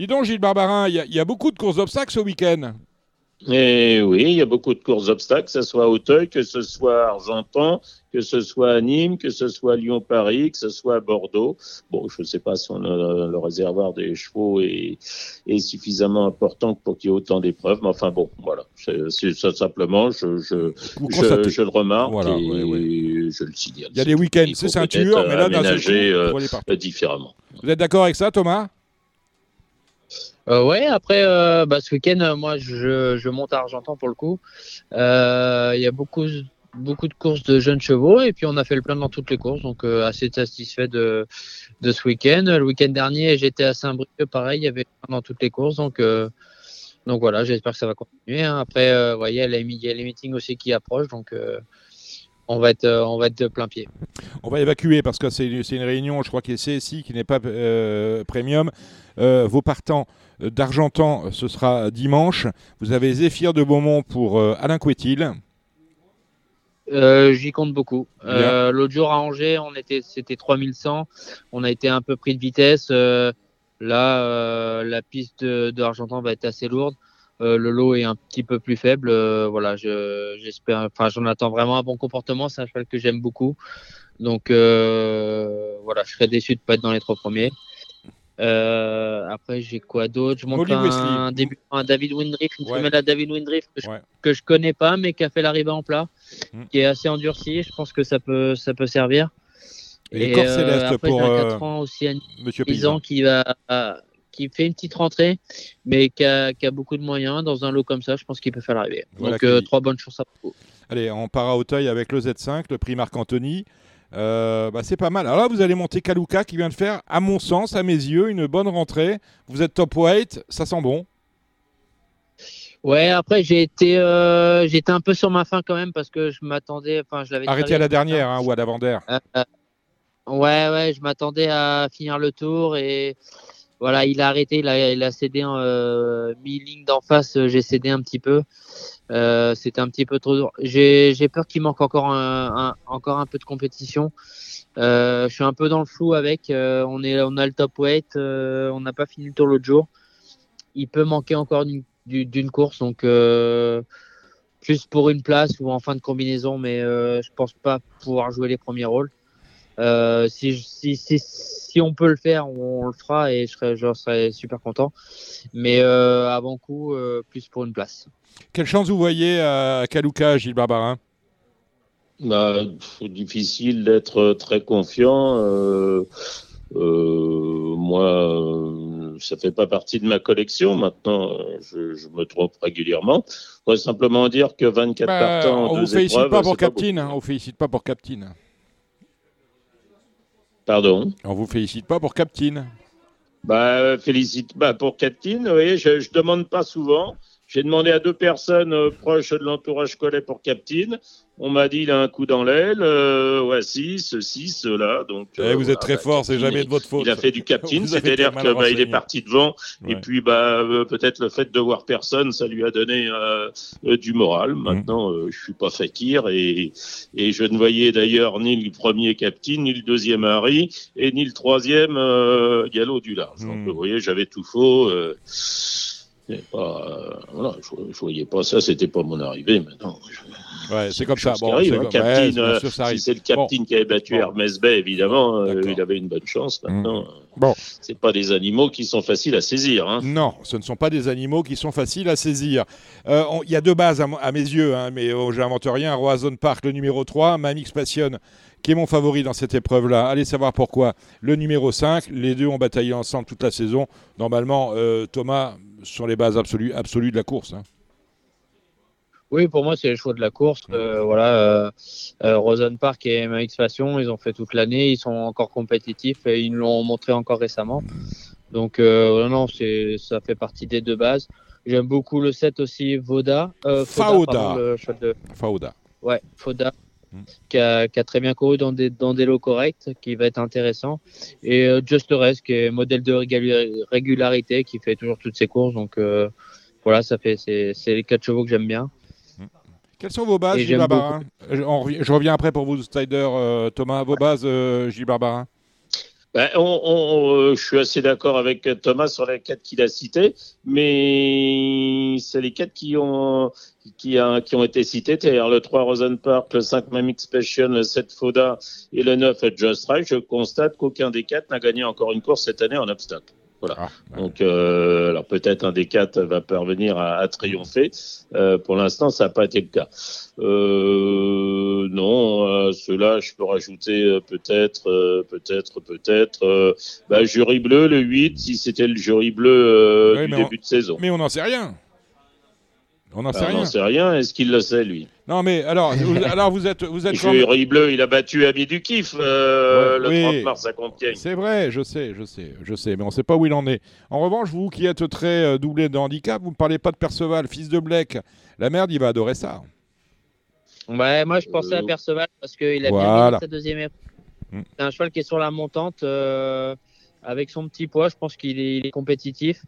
Dis donc, Gilles Barbarin, il y, a beaucoup de courses d'obstacles ce week-end. Et oui, il y a beaucoup de courses d'obstacles, que ce soit à Auteuil, que ce soit à Argentan, que ce soit à Nîmes, que ce soit à Lyon-Paris, que ce soit à Bordeaux. Bon, je ne sais pas si on a, le réservoir des chevaux est, est suffisamment important pour qu'il y ait autant d'épreuves, mais enfin bon, voilà. C'est ça simplement, je, je, je, je, le remarque et je le signale. Il y a des week-ends, c'est ceinture, mais là, aménager euh, différemment. Vous êtes d'accord avec ça, Thomas? Euh, ouais, après, euh, bah, ce week-end, euh, moi, je, je, monte à Argentan pour le coup. Euh, il y a beaucoup, beaucoup de courses de jeunes chevaux et puis on a fait le plein dans toutes les courses, donc assez satisfait de, de ce week-end. Le week-end dernier, j'étais à Saint-Brieuc, pareil, il y avait le plein dans toutes les courses, donc, donc voilà, j'espère que ça va continuer. Hein. Après, vous voyez, il y a les meetings aussi qui approchent, donc on va être, on va être de plein pied. On va évacuer parce que c'est une réunion, je crois, qui est CSI, qui n'est pas premium. Vos partants d'Argentan, ce sera dimanche. Vous avez Zéphyr de Beaumont pour euh, Alain Couetil. J'y compte beaucoup. L'autre jour à Angers, on était, c'était 3100. On a été un peu pris de vitesse. là, la piste d'Argentan va être assez lourde. le lot est un petit peu plus faible. voilà, j'espère. Enfin, j'en attends vraiment un bon comportement. C'est un cheval que j'aime beaucoup. Donc voilà, je serais déçu de pas être dans les trois premiers. Euh, après, j'ai quoi d'autre? Je montre un, début, un David Windriff, une ouais. à David Windriff que, je, que je connais pas, mais qui a fait l'arrivée en plat, mm. qui est assez endurci. Je pense que ça peut, ça peut servir. Et, Et euh, après, pour un 4 euh, ans aussi Monsieur qui va, qui fait une petite rentrée, mais qui a, qui a, beaucoup de moyens dans un lot comme ça. Je pense qu'il peut faire l'arrivée. Donc euh, trois bonnes chances à propos. Allez, on part à Auteuil avec le Z5, le prix Marc Anthony. Euh, bah, c'est pas mal. Alors là, vous allez monter Kaluka qui vient de faire, à mon sens, à mes yeux, une bonne rentrée. Vous êtes top weight, ça sent bon. Ouais, après j'ai été, euh, j'étais un peu sur ma fin quand même parce que je m'attendais, enfin je l'avais. Arrêté à la dernière hein, ou à l'avant-dernière. Euh, ouais, ouais, je m'attendais à finir le tour et voilà, il a arrêté, il a, il a cédé en mi-ligne d'en face, j'ai cédé un petit peu. Euh, c'était un petit peu trop dur. J'ai peur qu'il manque encore un, encore un peu de compétition. Euh, je suis un peu dans le flou avec. Euh, on, est, on a le top weight. Euh, on n'a pas fini le tour l'autre jour. Il peut manquer encore d'une course. Donc, plus pour une place ou en fin de combinaison. Mais je pense pas pouvoir jouer les premiers rôles. Si, si, si, si, on peut le faire, on, le fera et je serai, je serai super content. Mais avant coup, plus pour une place. Quelle chance vous voyez à Kaluka, Gilles Barbarin? Bah, Difficile d'être très confiant. Euh, euh, moi, euh, ça fait pas partie de ma collection. Maintenant, je, je me trompe régulièrement. Je voudrais simplement dire que 24 bah, partants on deux vous félicite pas pour Captain. Hein, on félicite pas pour Captain. Pardon. On vous félicite pas pour Captain. Bah, félicite bah, pour Captain. Oui, je, je demande pas souvent. J'ai demandé à deux personnes euh, proches de l'entourage Collet pour Captain. On m'a dit il a un coup dans l'aile. Euh, ouais, si, ceci, cela. Donc, eh, vous êtes très bah, fort, c'est jamais de votre faute. Il a fait du Captain, c'est-à-dire qu'il bah, est parti devant. Et puis, bah, euh, peut-être le fait de voir personne, ça lui a donné euh, du moral. Mmh. Maintenant, je suis pas fakir et, et je ne voyais d'ailleurs ni le premier Captain, ni le deuxième Harry, et ni le troisième Gallo du large. Donc, mmh. vous voyez, j'avais tout faux. Pas, euh, voilà, je, ne voyais pas ça, c'était pas mon arrivée. Maintenant, ouais, c'est comme ça. Bon, arrive, hein, captain, euh, si c'est le capitaine qui avait battu Hermès Bay, évidemment, euh, il avait une bonne chance. Mmh. Maintenant, bon. c'est pas des animaux qui sont faciles à saisir. Hein. Non, ce ne sont pas des animaux qui sont faciles à saisir. Il y a deux bases à, mes yeux, hein, mais oh, j'invente rien. Roison Park, le numéro 3, Mamix Passion qui est mon favori dans cette épreuve-là. Allez savoir pourquoi. Le numéro 5, les deux ont bataillé ensemble toute la saison. Normalement, Thomas, sur les bases absolues, absolues de la course. Hein. Oui, pour moi, c'est le choix de la course. Euh, voilà, euh, euh, Rosen Park et MX Passion, ils ont fait toute l'année, ils sont encore compétitifs et ils l'ont montré encore récemment. Donc, non, c'est, ça fait partie des deux bases. J'aime beaucoup le set aussi Voda. Fauda. Fauda. Ouais, Fauda. Mm. Qui, a, très bien couru dans des, dans des lots corrects, qui va être intéressant. Et euh, Just Rest, qui est modèle de régularité, qui fait toujours toutes ses courses. Donc euh, voilà, ça fait c'est les quatre chevaux que j'aime bien. Quelles sont vos bases, Gilles Barbarin je, reviens après pour vous, Styler, euh, Thomas. Vos bases, Gilles Barbarin Ben, on, je suis assez d'accord avec Thomas sur les quatre qu'il a cités, mais c'est les quatre qui ont qui, a, qui ont été cités, c'est-à-dire le 3 Rosen Park, le 5 Mamix Passion, le 7 Foda et le 9 Just Right. Je constate qu'aucun des quatre n'a gagné encore une course cette année en obstacle. Voilà. Ah, Donc, euh, alors peut-être un des quatre va parvenir à, triompher. Euh, pour l'instant, ça n'a pas été le cas. Euh, non, euh, cela, je peux rajouter euh, peut-être, euh, peut-être, peut-être. Bah, jury bleu, le 8, si c'était le jury bleu du début de saison. Mais on n'en sait rien. On n'en sait rien. On n'en sait rien. Est-ce qu'il le sait, lui? Non, mais alors, vous, alors vous êtes, vous êtes. Jury bleu, il a battu Ami du Kiff le 30 mars à Compiègne. C'est vrai, je sais, je sais, je sais, mais on ne sait pas où il en est. En revanche, vous qui êtes très doublé de handicap, vous ne parlez pas de Perceval, fils de Blec. La merde, il va adorer ça. Ouais, moi je pensais à euh, Perceval parce qu'il a bien sa deuxième épreuve. Mm. C'est un cheval qui est sur la montante. Euh, avec son petit poids, je pense qu'il est, compétitif.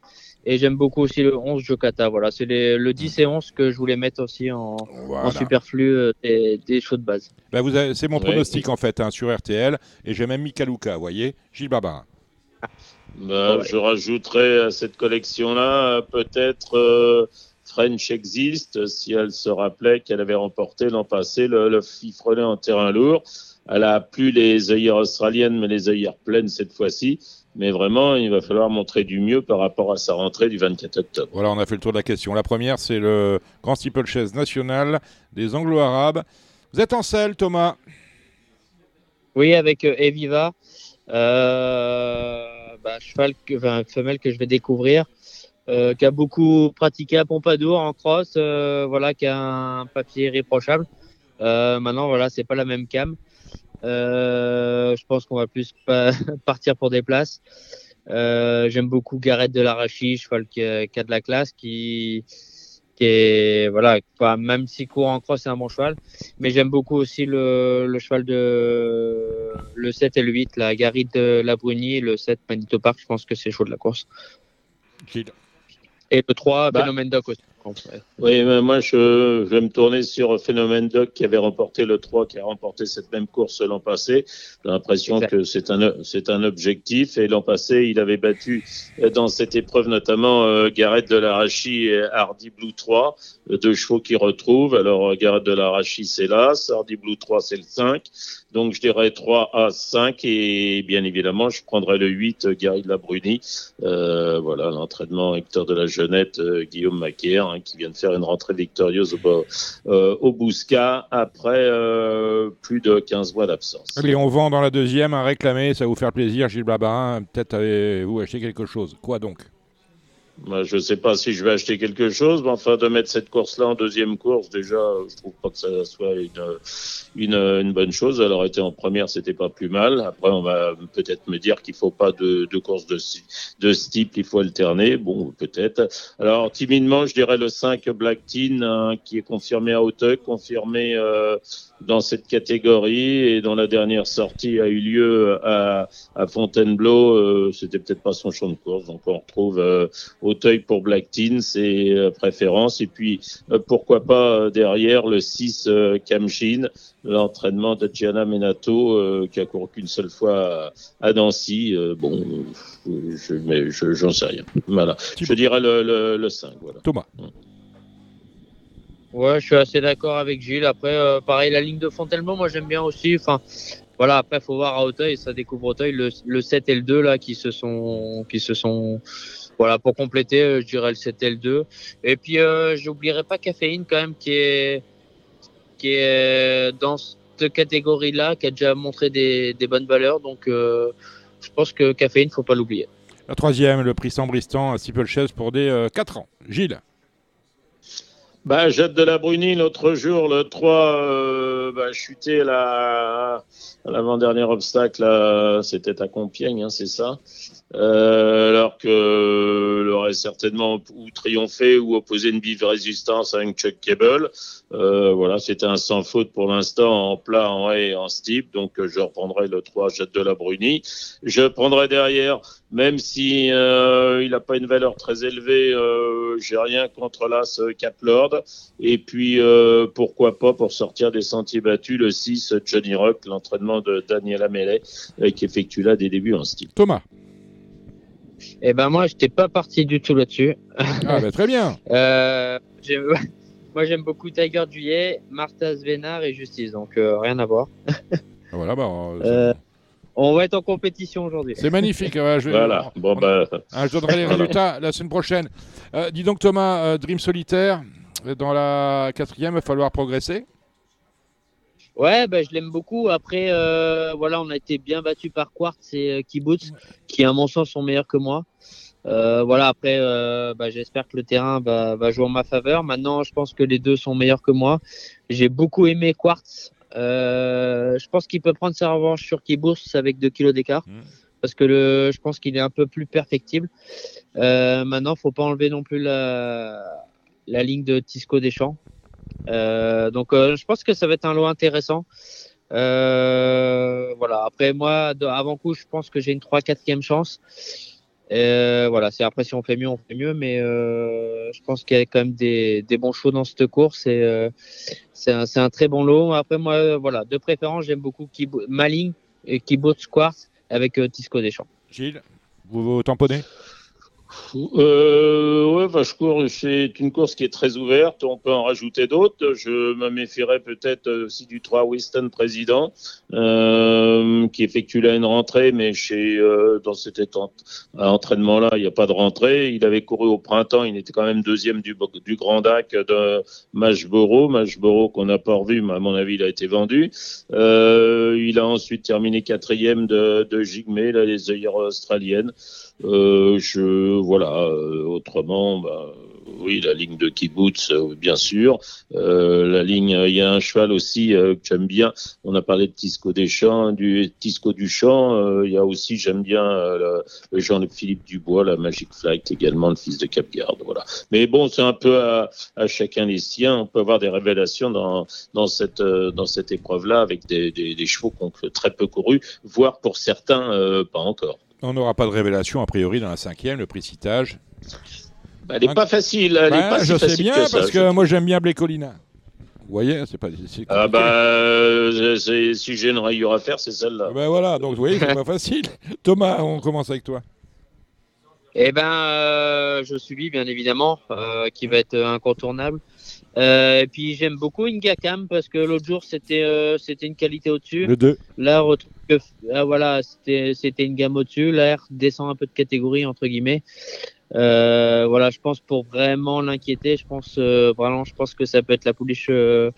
Et j'aime beaucoup aussi le 11 Jokata. Voilà, c'est le 10 et 11 que je voulais mettre aussi en, superflu euh, des, choses de base. Bah vous c'est mon pronostic en fait hein, sur RTL. Et j'ai même mis Kaluka, vous voyez Gilles Baba. Bah, je rajouterai à cette collection-là peut-être French existe, si elle se rappelait qu'elle avait remporté l'an passé le, le fifrelet en terrain lourd. Elle a plus les œillères australiennes, mais les œillères pleines cette fois-ci. Mais vraiment, il va falloir montrer du mieux par rapport à sa rentrée du 24 octobre. Voilà, on a fait le tour de la question. La première, c'est le Grand Steeplechase national des Anglo-Arabes. Vous êtes en selle, Thomas? Oui, avec euh, Eviva. Euh, bah, cheval, enfin, femelle que je vais découvrir. Euh, qui a beaucoup pratiqué à Pompadour en cross, euh, voilà, qui a un papier irréprochable. Euh, maintenant, voilà, c'est pas la même cam. Je pense qu'on va plus partir pour des places. J'aime beaucoup Gareth de l'Arachi, cheval qui a, qui a, de la classe, qui, qui est voilà, même si court en cross, c'est un bon cheval. Mais j'aime beaucoup aussi le, le, cheval de le 7 et le 8, la Gary de la Bruni, le 7 Manito Park. Je pense que c'est chaud de la course. Et le 3, bah, Phénomène Doc aussi. Oui, mais moi je, vais me tourner sur Phénomène Doc qui avait remporté le 3, qui a remporté cette même course l'an passé. J'ai l'impression que c'est un, c'est un objectif. Et l'an passé, il avait battu dans cette épreuve notamment euh, Gareth de l'Arachi et Hardy Blue 3, deux chevaux qui retrouvent. Alors Gareth de l'Arachi, c'est l'As, Hardy Blue 3, c'est le 5. Donc je dirais 3 à 5 et bien évidemment je prendrai le 8 Gary de la Bruni. Euh, voilà l'entraînement Hector de la Jeunette, euh, Guillaume Macaire hein, qui vient de faire une rentrée victorieuse au, euh, Bousca après euh, plus de 15 mois d'absence. Allez, on vend dans la deuxième à réclamer, ça va vous faire plaisir Gilles Blabarin. Peut-être avez-vous acheté quelque chose. Quoi donc? Je ne sais pas si je vais acheter quelque chose, mais enfin de mettre cette course-là en deuxième course, déjà, je trouve pas que ça soit une, une, une bonne chose. Elle aurait en première, c'était pas plus mal. Après, on va peut-être me dire qu'il faut pas de, de course de, de ce type, il faut alterner. Bon, peut-être. Alors, timidement, je dirais le 5 Black Teen, hein, qui est confirmé à Hauteuil, confirmé euh, dans cette catégorie et dont la dernière sortie a eu lieu à, à Fontainebleau. Euh, c'était peut-être pas son champ de course, donc on retrouve euh, Auteuil pour Black Teen, c'est euh, préférence. Et puis, euh, pourquoi pas euh, derrière le 6 Kamshin, l'entraînement de Gianna Menato, qui a couru qu'une seule fois à, Nancy. bon, je, mais j'en sais rien. Voilà. Je dirais le, le, 5. Voilà. Thomas. Mm. Ouais, je suis assez d'accord avec Gilles. Après, pareil, la ligne de Fontainebleau, moi j'aime bien aussi. Enfin, voilà, après, faut voir à Auteuil, ça découvre Auteuil, le, le 7 et le 2 là, qui se sont, qui se sont voilà, pour compléter, euh, je dirais le 7 l 2. Et puis, euh, j'oublierai pas Caféine quand même, qui est, qui est dans cette catégorie-là, qui a déjà montré des, bonnes valeurs. Donc, euh, je pense que Caféine, faut pas l'oublier. La troisième, le prix Sambristan à Steeplechase pour des euh, 4 ans. Gilles bah, Jette de la Bruni, l'autre jour, le 3, euh, bah, là, à l'avant-dernier obstacle, c'était à Compiègne, hein, c'est ça. Alors que aurait certainement ou triomphé ou opposé une vive résistance à un Chuck Cable. voilà, c'était un sans faute pour l'instant en plat, en haie et en steep. Donc je reprendrai le 3 Jet de la Bruni. Je prendrai derrière, même si il n'a pas une valeur très élevée, j'ai rien contre l'As Cap Lord. Et puis pourquoi pas pour sortir des sentiers battus le 6 Johnny Rock, l'entraînement de Daniel Amelet, qui effectue là des débuts en style. Thomas. Eh ben moi, je n'étais pas parti du tout là-dessus. Ah ben très bien. euh, moi, j'aime beaucoup Tiger Juillet, Martha Svenar et Justice, donc euh, rien à voir. Ah, voilà, bah, euh, on va être en compétition aujourd'hui. C'est magnifique. je voilà. Bon, bah... Hein, je donnerai les résultats la semaine prochaine. Euh, dis donc Thomas, Dream Solitaire, dans la quatrième, il va falloir progresser. Ouais, bah, je l'aime beaucoup. Après, euh, voilà, on a été bien battu par Quartz et euh, Kibbutz, qui à mon sens sont meilleurs que moi. Euh, voilà, après, euh, bah, j'espère que le terrain va, va, jouer en ma faveur. Maintenant, je pense que les deux sont meilleurs que moi. J'ai beaucoup aimé Quartz. Euh, je pense qu'il peut prendre sa revanche sur Kibbutz avec 2 kilos d'écart. Mmh. Parce que le, je pense qu'il est un peu plus perfectible. Euh, maintenant, faut pas enlever non plus la, la ligne de Tisco Deschamps. Euh, donc, euh, je pense que ça va être un lot intéressant. Euh, voilà. Après, moi, avant coup, je pense que j'ai une 3-4e chance. Euh, voilà, c'est après si on fait mieux, on fait mieux, mais euh, je pense qu'il y a quand même des, bons shows dans cette course euh, c'est un, très bon lot. Après moi, voilà, de préférence, j'aime beaucoup Maling et Keyboard Squares avec Tisco Deschamps. Gilles, vous vous tamponnez? Euh, ouais, c'est une course qui est très ouverte. On peut en rajouter d'autres. Je me méfierais peut-être aussi du 3 Winston Président, euh, qui effectue là une rentrée, mais chez euh, dans cet entraînement-là, il n'y a pas de rentrée. Il avait couru au printemps, il était quand même deuxième du, du Grand Dac de Mashboro, Mashboro qu'on n'a pas revu, mais à mon avis, il a été vendu. Euh, il a ensuite terminé quatrième de, de Jigme, là, les œillères australiennes. Euh, je voilà. Euh, autrement, bah, oui, la ligne de kibbutz, euh, bien sûr. Euh, la ligne, il y a un cheval aussi euh, que j'aime bien. On a parlé de Tisco Deschamps, du Tisco Duchamp. il y a aussi, j'aime bien le, Jean-Philippe Dubois, la Magic Flight également, le fils de Capgarde. Voilà. Mais bon, c'est un peu à, à, chacun les siens. On peut avoir des révélations dans, dans cette, dans cette épreuve-là avec des, des, des chevaux qui très peu couru, voire pour certains, pas encore. On n'aura pas de révélation a priori dans la cinquième, le précitage. Bah, elle n'est pas facile. Elle bah, pas je sais bien parce que moi j'aime bien Blécolina. Vous voyez, c'est pas. Ah bah, euh, si j'ai une rayure à faire, c'est celle-là. Ben voilà, donc vous voyez, c'est pas facile. Thomas, on commence avec toi. Eh ben, euh, je suis bien évidemment, euh, qui va être incontournable. Euh, et puis j'aime beaucoup Ingakam parce que l'autre jour c'était euh, c'était une qualité au-dessus. Le 2. Là, ah, voilà, c'était c'était une gamme au-dessus. Là, descend un peu de catégorie entre guillemets. Euh, voilà, je pense pour vraiment l'inquiéter, je pense euh, vraiment, je pense que ça peut être la pouliche euh,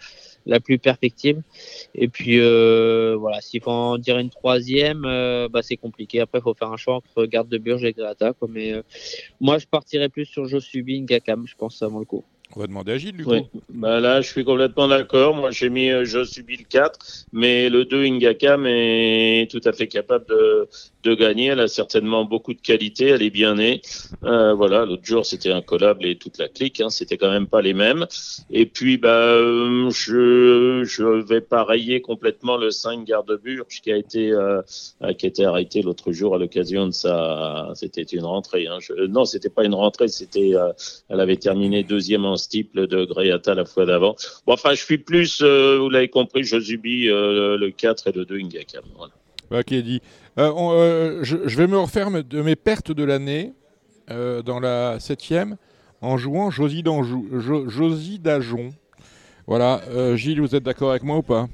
la plus perfectible. Et puis voilà, s'il faut en dire une troisième, bah c'est compliqué. Après, il faut faire un choix entre Garde de Burge et Grata. Quoi. Mais moi, je partirais plus sur Josubi Ngakam. Je pense que vaut le coup. On va demander à Gilles, du coup. Bah là, je suis complètement d'accord. Moi, j'ai mis euh, Josubi le 4, mais le 2, Ingakam est tout à fait capable de, de gagner. Elle a certainement beaucoup de qualité. Elle est bien née. Euh, voilà, l'autre jour, c'était incollable et toute la clique. Hein, c'était quand même pas les mêmes. Et puis, bah, euh, je je vais rayer complètement le 5 Garde-Burge qui a été qui a été arrêté l'autre jour à l'occasion de sa. C'était une rentrée. Hein. Je, non, c'était pas une rentrée. C'était. Elle avait terminé deuxième en steeple de Greata la fois d'avant. Bon, enfin, je suis plus. Euh, vous l'avez compris, je subis le 4 et le 2 Ingakam. Voilà. Ok, dit. Euh, euh, je, vais me refaire de mes pertes de l'année euh, dans la septième en jouant Josie, Josie Dajon. Voilà, Gilles, vous êtes d'accord avec moi ou pas?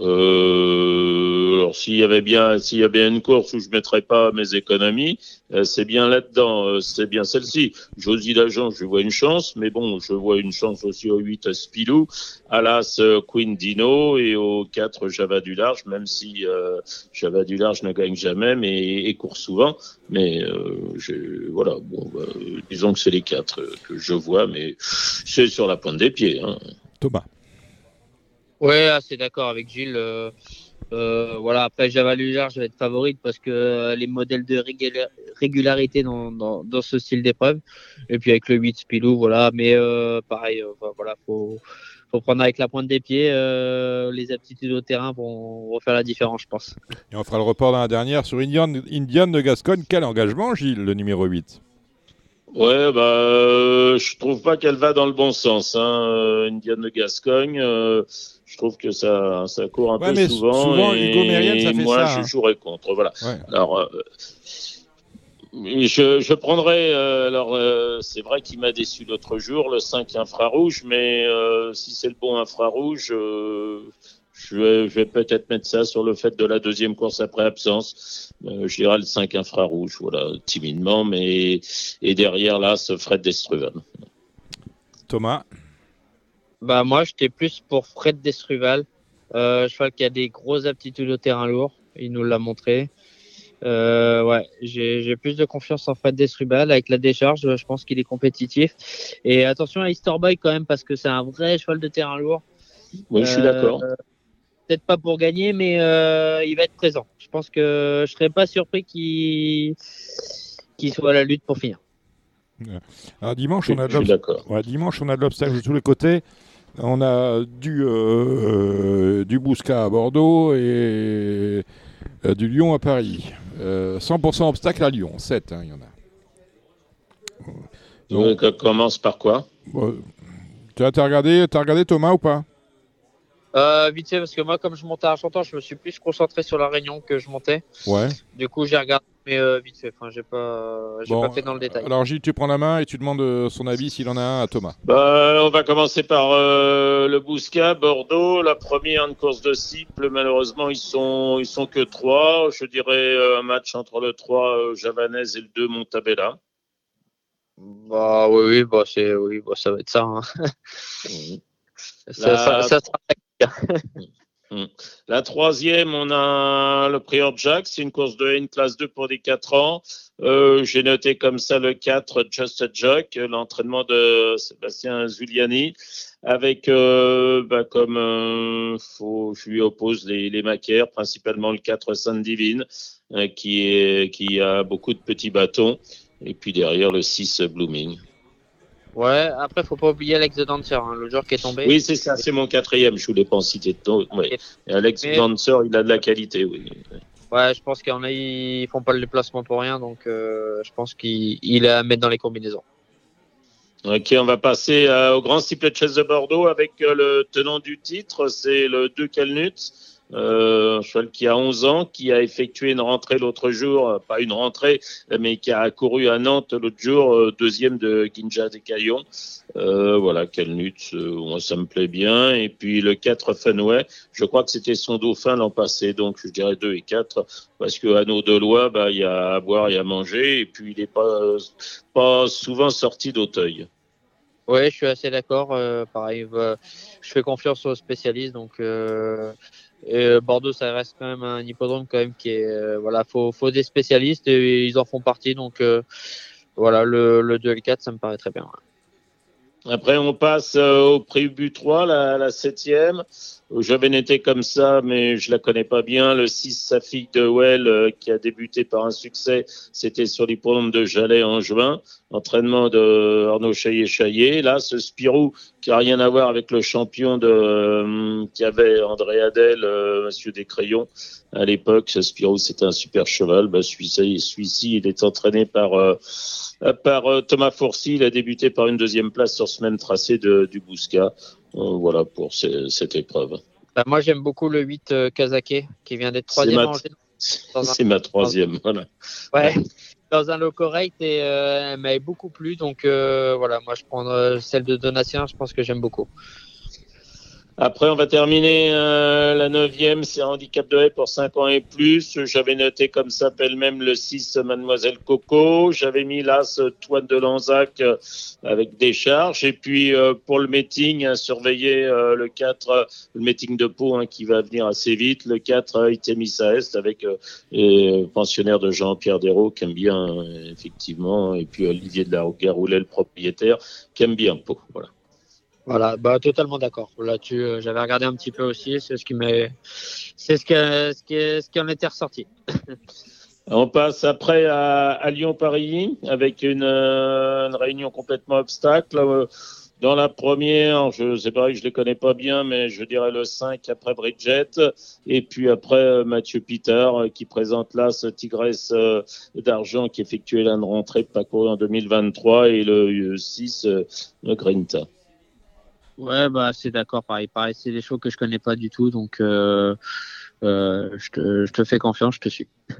Euh, alors s'il y avait bien, s'il y a bien une course où je mettrais pas mes économies, euh, c'est bien là-dedans, euh, c'est bien celle-ci. Josie Dajon, je vois une chance, mais bon, je vois une chance aussi au 8 Spilou, à l'As Queen Dino et au 4 Java du Large, même si Java du Large ne gagne jamais, mais et court souvent. Mais je, voilà, bon, bah, disons que c'est les quatre que je vois, mais c'est sur la pointe des pieds. Hein. Thomas. Ouais, assez d'accord avec Gilles. Euh, voilà, après Java je vais être favorite parce que les modèles de régularité dans, dans, ce style d'épreuve. Et puis avec le 8 Spilou, voilà. Mais pareil, voilà, faut, faut prendre avec la pointe des pieds. les aptitudes au terrain vont, faire la différence, je pense. Et on fera le report dans la dernière sur Indian, Indian de Gascogne. Quel engagement, Gilles, le numéro 8 Ouais, bah, euh, je trouve pas qu'elle va dans le bon sens. Hein. Euh, Indiane de Gascogne, euh, je trouve que ça, ça court un peu souvent. Souvent, Hugo Mérienne, ça fait moi, ça. Je hein. jouerais contre. Voilà. Alors, euh, je, je prendrais. alors, c'est vrai qu'il m'a déçu l'autre jour, le 5 infrarouge, mais si c'est le bon infrarouge, je vais, peut-être mettre ça sur le fait de la deuxième course après absence. Euh, je dirais le 5 infrarouge, voilà, timidement, mais et derrière là, ce Fred Destruval. Thomas? Bah moi, j'étais plus pour Fred Destruval. Euh, cheval qui a des grosses aptitudes au terrain lourd. Il nous l'a montré. Euh, ouais, j'ai plus de confiance en Fred Destruval avec la décharge. Je pense qu'il est compétitif. Et attention à Easter Boy quand même parce que c'est un vrai cheval de terrain lourd. Oui, je suis d'accord. Euh, peut-être pas pour gagner, mais euh, il va être présent. Je pense que je serais pas surpris qu'il soit à la lutte pour finir. Alors, dimanche, on a de dimanche, on a de l'obstacle de tous les côtés. On a du, euh, du Bousca à Bordeaux et euh, du Lyon à Paris. 100% obstacle à Lyon, 7, hein, il y en a. Donc, commence par quoi? Tu as, regardé, as regardé Thomas ou pas? Euh, vite fait, parce que moi, comme je montais à chantant, je me suis plus concentré sur la réunion que je montais. Ouais. Du coup, j'ai regardé, mais euh, vite fait. Enfin, j'ai pas, j'ai pas fait dans le détail. Alors, Gilles, tu prends la main et tu demandes euh, son avis s'il en a un à Thomas. Bah, on va commencer par euh, le Bousca, Bordeaux. La première, une course de cible. Malheureusement, ils sont, ils sont que trois. Je dirais un match entre le 3 Javanaise et le 2 Montabella. Bah oui, oui, bah c'est, oui, bah, ça va être ça. Hein. Mmh. ça, ça, ça sera. La troisième, on a le Prior Jack, c'est une course de une classe 2 pour des 4 ans. Euh, j'ai noté comme ça le 4 Just a Jock, l'entraînement de Sébastien Zuliani, avec euh, bah, comme euh, je lui oppose les, les principalement le 4 Sainte Divine, qui, qui a beaucoup de petits bâtons, et puis derrière le 6 Blooming. Ouais, après, faut pas oublier Alex the Dancer, hein, le joueur qui est tombé. Oui, c'est ça, c'est mon quatrième, je voulais pas en citer ouais. Et Alex the Dancer, il a de la qualité, oui. Ouais, je pense qu'ils ils font pas le déplacement pour rien, donc euh, je pense qu'il est à mettre dans les combinaisons. Ok, on va passer euh, au grand cycle de chaise de Bordeaux avec euh, le tenant du titre, c'est le 2 Calnut. Euh, un cheval qui a 11 ans, qui a effectué une rentrée l'autre jour, euh, pas une rentrée, mais qui a couru à Nantes l'autre jour, euh, deuxième de Ginja des Caillons. Voilà, quel nut, moi ça me plaît bien. Et puis le 4 Fenway, je crois que c'était son dauphin l'an passé, donc je dirais 2 et 4, parce que à nos deux lois, bah, il y a à boire et à manger, et puis il n'est pas, pas souvent sorti d'Auteuil. Oui, je suis assez d'accord. pareil, je fais confiance aux spécialistes, donc et euh, Bordeaux, ça reste quand même un hippodrome quand même qui est euh, voilà, faut, faut des spécialistes et ils en font partie. Donc euh, voilà, le, le 2 L4, ça me paraît très bien. Après, on passe au prix but 3, la, la septième. J'avais noté comme ça, mais je la connais pas bien. Le 6 Safik de Well, qui a débuté par un succès, c'était sur l'hippodrome de Jalais en juin. Entraînement de Arnaud Chaillet-Chaillet. Là, ce Spirou, qui a rien à voir avec le champion de, euh, qui avait André Adel, euh, Monsieur Descrayons. À l'époque, Spirou, c'était un super cheval. Bah, celui-ci, celui il est entraîné par, par Thomas Fourcy. Il a débuté par une deuxième place sur ce même tracé de, du Bousca. Euh, voilà pour cette épreuve. Bah, moi, j'aime beaucoup le 8 euh, Kazake qui vient d'être troisième. C'est ma troisième, voilà. Ouais, dans un lot correct et euh, elle m'avait beaucoup plu. Donc voilà, moi je prends celle de Donatien, je pense que j'aime beaucoup. Après, on va terminer euh, la neuvième, c'est handicap de haie pour 5 ans et plus. J'avais noté comme s'appelle même le 6 Mademoiselle Coco. J'avais mis l'As Toine de Lanzac euh, avec des charges. Et puis euh, pour le meeting, hein, surveiller le 4, le meeting de Pau hein, qui va venir assez vite. Le 4 Itemissa Est avec les pensionnaire de Jean-Pierre Dérault qui aime bien effectivement. Et puis Olivier de la Garoulet, le propriétaire, qui aime bien Pau. Voilà. Voilà, bah totalement d'accord. Là-dessus, euh, j'avais regardé un petit peu aussi, c'est ce qui m'est, c'est ce qui, ce qui, ce qui en était ressorti. On passe après à, Lyon-Paris avec une, une, réunion complètement obstacle. Dans la première, je sais pas, je les connais pas bien, mais je dirais le 5 après Bridget. Et puis après euh, Mathieu Peter euh, qui présente là ce Tigresse euh, d'argent qui effectuait la rentrée de parcours en 2023 et le 6 le Grinta. Ouais, bah c'est d'accord, pareil. Pareil, c'est des choses que je connais pas du tout, donc je, te, je te fais confiance, je te suis.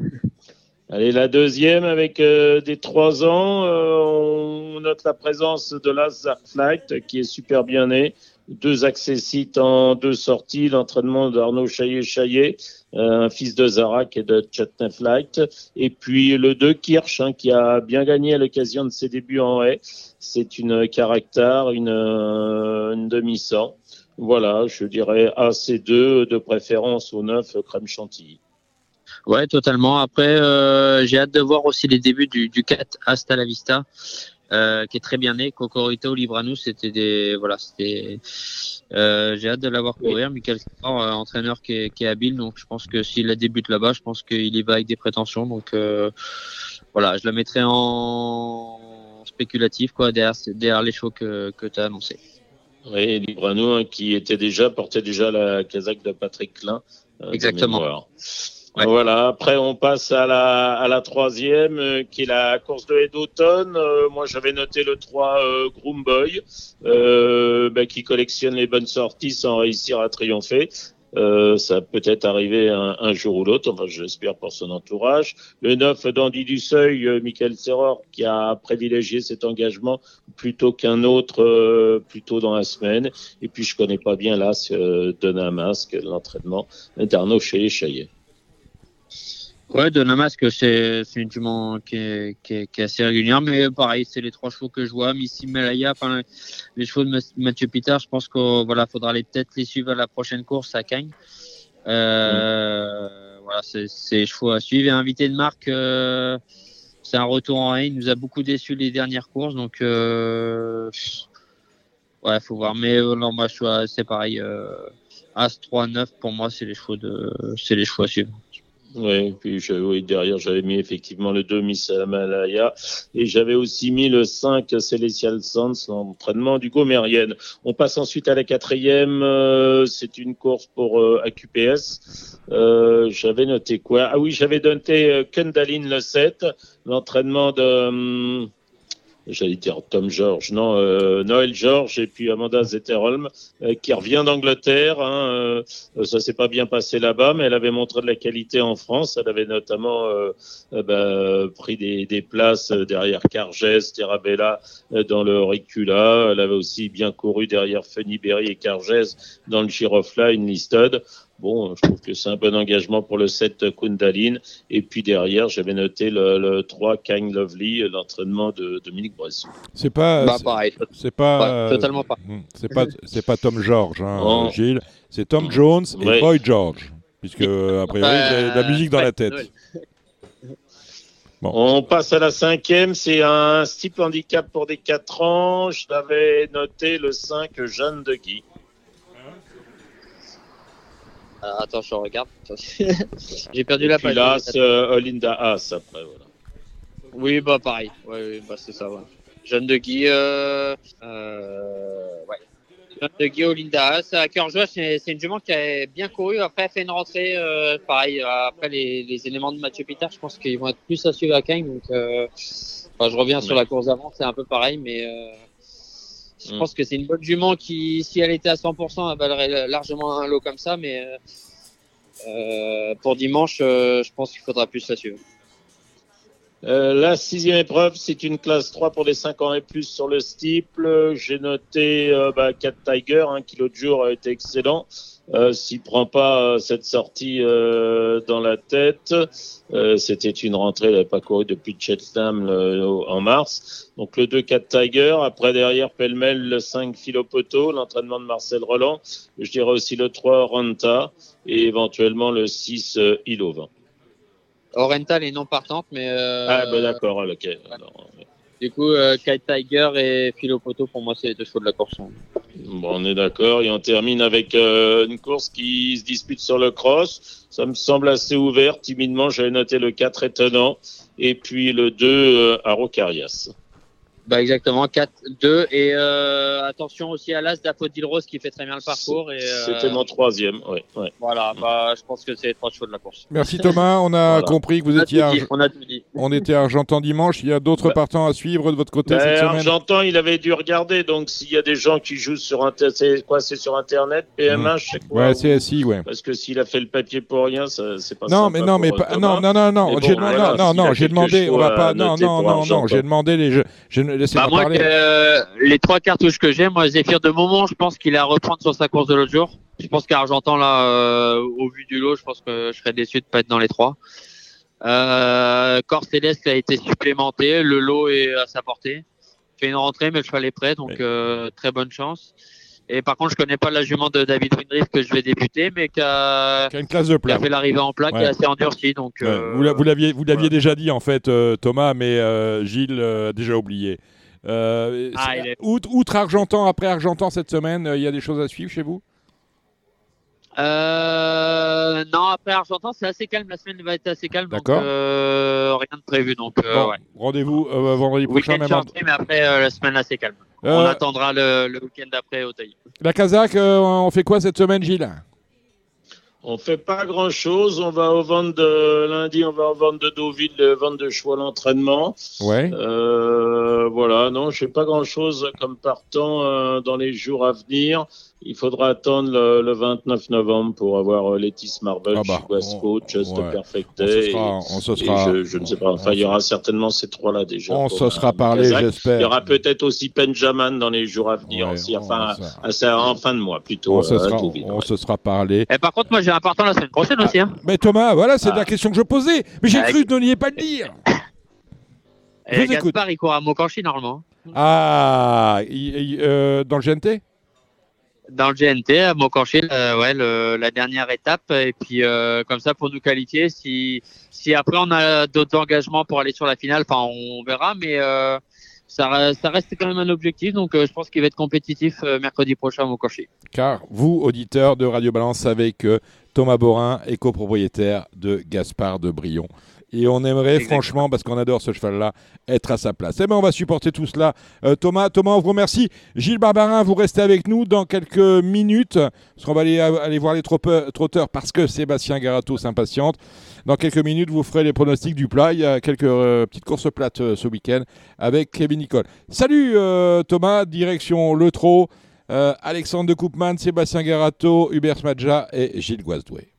Allez, la deuxième avec euh, des trois ans, euh, on note la présence de Lazar Flight qui est super bien né. Deux accessites en deux sorties, l'entraînement d'Arnaud Chaillet-Chaillet, euh, un fils de Zarak et de Chatney Flight. Et puis le 2 Kirsch hein, qui a bien gagné à l'occasion de ses débuts en haie. C'est une caractère, une, une demi-cent. Voilà, je dirais AC2 de préférence au 9 crème chantilly. Ouais, totalement. Après, euh, j'ai hâte de voir aussi les débuts du, du 4 Hasta la Vista, euh, qui est très bien né. Cocorito, Libranus, c'était des, voilà, c'était. Euh, j'ai hâte de l'avoir courir. Michael Sport, euh, entraîneur qui est, qui est, habile, donc je pense que s'il la débute là-bas, je pense qu'il y va avec des prétentions. Donc voilà, je la mettrai en spéculatif quoi derrière, derrière les shows que, que tu as annoncé. Oui, Librano hein, qui était déjà portait déjà la casaque de Patrick Klein. Exactement. Voilà. Après, on passe à la, à la troisième, euh, qui est la course de haie d'automne. Euh, moi, j'avais noté le 3 euh, Groom Boy, euh, bah, qui collectionne les bonnes sorties sans réussir à triompher. Euh, ça peut être arrivé un, un jour ou l'autre, enfin j'espère pour son entourage. Le 9 Dandy du Seuil, Michael Serror, qui a privilégié cet engagement plutôt qu'un autre plutôt dans la semaine. Et puis je connais pas bien là de Namasque, l'entraînement d'Arnaud chez Chaillet. Ouais, de Namasque, c'est une jument qui est, assez régulière, mais pareil, c'est les trois chevaux que je vois. Missy Melaya, les chevaux de Mathieu Peter, je pense qu'il voilà, faudra peut-être les suivre à la prochaine course à Cagnes. Euh. Voilà, c'est les chevaux à suivre. Et invité de marque, euh, c'est un retour en haie. Il nous a beaucoup déçu les dernières courses, donc euh, ouais, faut voir. Mais euh, non, moi, c'est pareil. As 3-9, pour moi, c'est les chevaux de, c'est les chevaux à suivre. Oui, puis oui, derrière, j'avais mis effectivement le 2 Miss Malaya et j'avais aussi mis le 5 Celestial Sans, l'entraînement du Gomérienne. On passe ensuite à la quatrième. Euh, c'est une course pour euh, AQPS. Euh, j'avais noté quoi? Ah oui, j'avais noté euh, Kundalin le 7, l'entraînement de... Hum, j'allais dire Tom George, non, euh, Noël George et puis Amanda Zetterholm euh, qui revient d'Angleterre. Hein, euh, ça s'est pas bien passé là-bas, mais elle avait montré de la qualité en France. Elle avait notamment euh, bah, pris des, places derrière Cargès, Terabella dans le Ricula. Elle avait aussi bien couru derrière Funny Berry et Cargès dans le Girofline Listed. Bon, je trouve que c'est un bon engagement pour le 7 Kundalin. Et puis derrière, j'avais noté le, le 3 Kang Lovely, l'entraînement de Dominique Bresson. C'est pas. Bah, pareil. C'est pas. Ouais, totalement pas. Hmm, c'est pas, c'est pas Tom George, hein. Gilles. C'est Tom Jones et ouais. Boy George. Puisque, a priori, j'ai de la musique dans ouais, la tête. Bon. On passe à la cinquième, c'est un steep handicap pour des 4 ans. Je l'avais noté le 5 Jeanne de Guy. Alors, attends, je regarde. J'ai perdu la page. Là, euh, Olinda As après. Voilà. Oui, bah pareil. Ouais, oui, bah, c'est ça. Ouais. Jeanne de Guy. Euh, euh, ouais. Jeanne de Guy, Olinda As. À cœur joie, c'est une jument qui a bien couru. Après, elle fait une rentrée. Euh, pareil. Après, les, les, éléments de Mathieu Peter, je pense qu'ils vont être plus à suivre à Cagnes. Donc, euh, enfin, je reviens ouais. sur la course d'avant. C'est un peu pareil, mais. Euh, je mmh. pense que c'est une bonne jument qui, si elle était à 100%, elle valerait largement un lot comme ça. Mais euh, pour dimanche, euh, je pense qu'il faudra plus la suivre. Euh, la sixième épreuve, c'est une classe 3 pour des 5 ans et plus sur le steeple. J'ai noté euh, bah, 4 Tiger, hein, qui l'autre jour a été excellent. Euh, S'il prend pas cette sortie euh, dans la tête, euh, c'était une rentrée, il n'avait pas couru depuis Cheltenham en mars. Donc le 2-4 Tiger, après derrière pêle-mêle le 5 Philopoto, l'entraînement de Marcel Roland. Je dirais aussi le 3 Ranta et éventuellement le 6 Ilova. Oriental est non partante, mais. Euh... Ah, bah d'accord, ok. Ouais. Du coup, euh, Kite Tiger et Philopoto, pour moi, c'est les deux chevaux de la course. Hein. Bon, on est d'accord. Et on termine avec euh, une course qui se dispute sur le cross. Ça me semble assez ouvert. Timidement, j'avais noté le 4 étonnant. Et puis le 2 euh, à Rocarias. Bah exactement, 4-2. Et euh, attention aussi à l'As d'Apodil Rose qui fait très bien le parcours. Euh, C'était mon troisième, oui. Ouais. Voilà, bah, je pense que c'est les trois chevaux de la course. Merci Thomas, on a compris que vous étiez... On a tout dit. On était Argentan dimanche, il y a d'autres bah. partants à suivre de votre côté cette semaine Argentan, il avait dû regarder, donc s'il y a des gens qui jouent sur Internet, c'est quoi, c'est sur Internet, PMH, mmh. je sais quoi. Ouais, CSI, ouais. Parce que s'il a fait le papier pour rien, c'est pas Non, mais non, mais pas, non, non, non, non, j'ai demandé, non, non, j'ai demandé, on va pas, non, non, non, non, j'ai demandé les jeux, bah, parler. Euh, les trois cartouches que j'ai, moi, Zéphyr de moment, je pense qu'il est à reprendre sur sa course de l'autre jour. Je pense qu'Argentan, là, euh, au vu du lot, je pense que je serais déçu de pas être dans les trois. Euh, Corps Céleste a été supplémenté, le lot est à sa portée. Fait une rentrée, mais le cheval est prêt, donc euh, très bonne chance. Et par contre, je connais pas la jument de David Windriff que je vais débuter, mais qui a, une classe de plat. Qui a fait l'arrivée en plat, qui est assez endurci. Donc, vous l'aviez, vous l'aviez déjà dit en fait, Thomas, mais Gilles a déjà oublié. Euh, ah, outre, Argentan, après Argentan cette semaine, euh, il y a des choses à suivre chez vous? Euh, non, après Argentan, c'est assez calme. La semaine va être assez calme. D'accord. rien de prévu. Donc, Rendez-vous vendredi prochain. Même mais après, la semaine assez calme. On attendra le, week-end d'après au taille. La Kazakh, on fait quoi cette semaine, Gilles? On fait pas grand chose. On va au vente de lundi, on va au vente de Deauville, le vente de choix l'entraînement. Ouais. Euh, voilà, non, je fais pas grand chose comme partant euh, dans les jours à venir. Il faudra attendre le, 29 novembre pour avoir euh, Letis Marble, ah bah, West Coast, Just Perfect Day. On se sera, je, ne sais pas. Enfin, il y aura certainement ces trois-là déjà. On se sera parlé, j'espère. Il y aura peut-être aussi Benjamin dans les jours à venir aussi. Enfin, en fin de mois plutôt. On, se, sera, on se sera parlé. Et par contre, moi, j'ai un partant la semaine prochaine aussi. Hein. Mais Thomas, voilà, c'est la ah. question que je posais. Mais j'ai cru ne n'y pas le dire. Et Gaspard, il court à Mokanchi normalement. Ah, euh, dans le GNT dans le GNT à Mokanchil, euh, ouais, la dernière étape. Et puis euh, comme ça pour nous qualifier. Si, si après on a d'autres engagements pour aller sur la finale, enfin on verra. Mais euh, ça, ça, reste quand même un objectif. Donc je pense qu'il va être compétitif mercredi prochain à Mokanchil. Car vous, auditeurs de Radio Balance, savez que Thomas Borin est copropriétaire de Gaspard de Brion. Et on aimerait, franchement, parce qu'on adore ce cheval-là, être à sa place. Eh bien, on va supporter tout cela. Euh, Thomas, Thomas, on vous remercie. Gilles Barbarin, vous restez avec nous dans quelques minutes, parce qu'on va aller, aller voir les trotteurs, parce que Sébastien Garato s'impatiente. Dans quelques minutes, vous ferez les pronostics du plat. Il y a quelques euh, petites courses plates euh, ce week-end avec Kevin Nicole. Salut Thomas, direction Le Trot. Alexandre de Koopman, Sébastien Garato, Hubert Smadja et Gilles Guazdoué.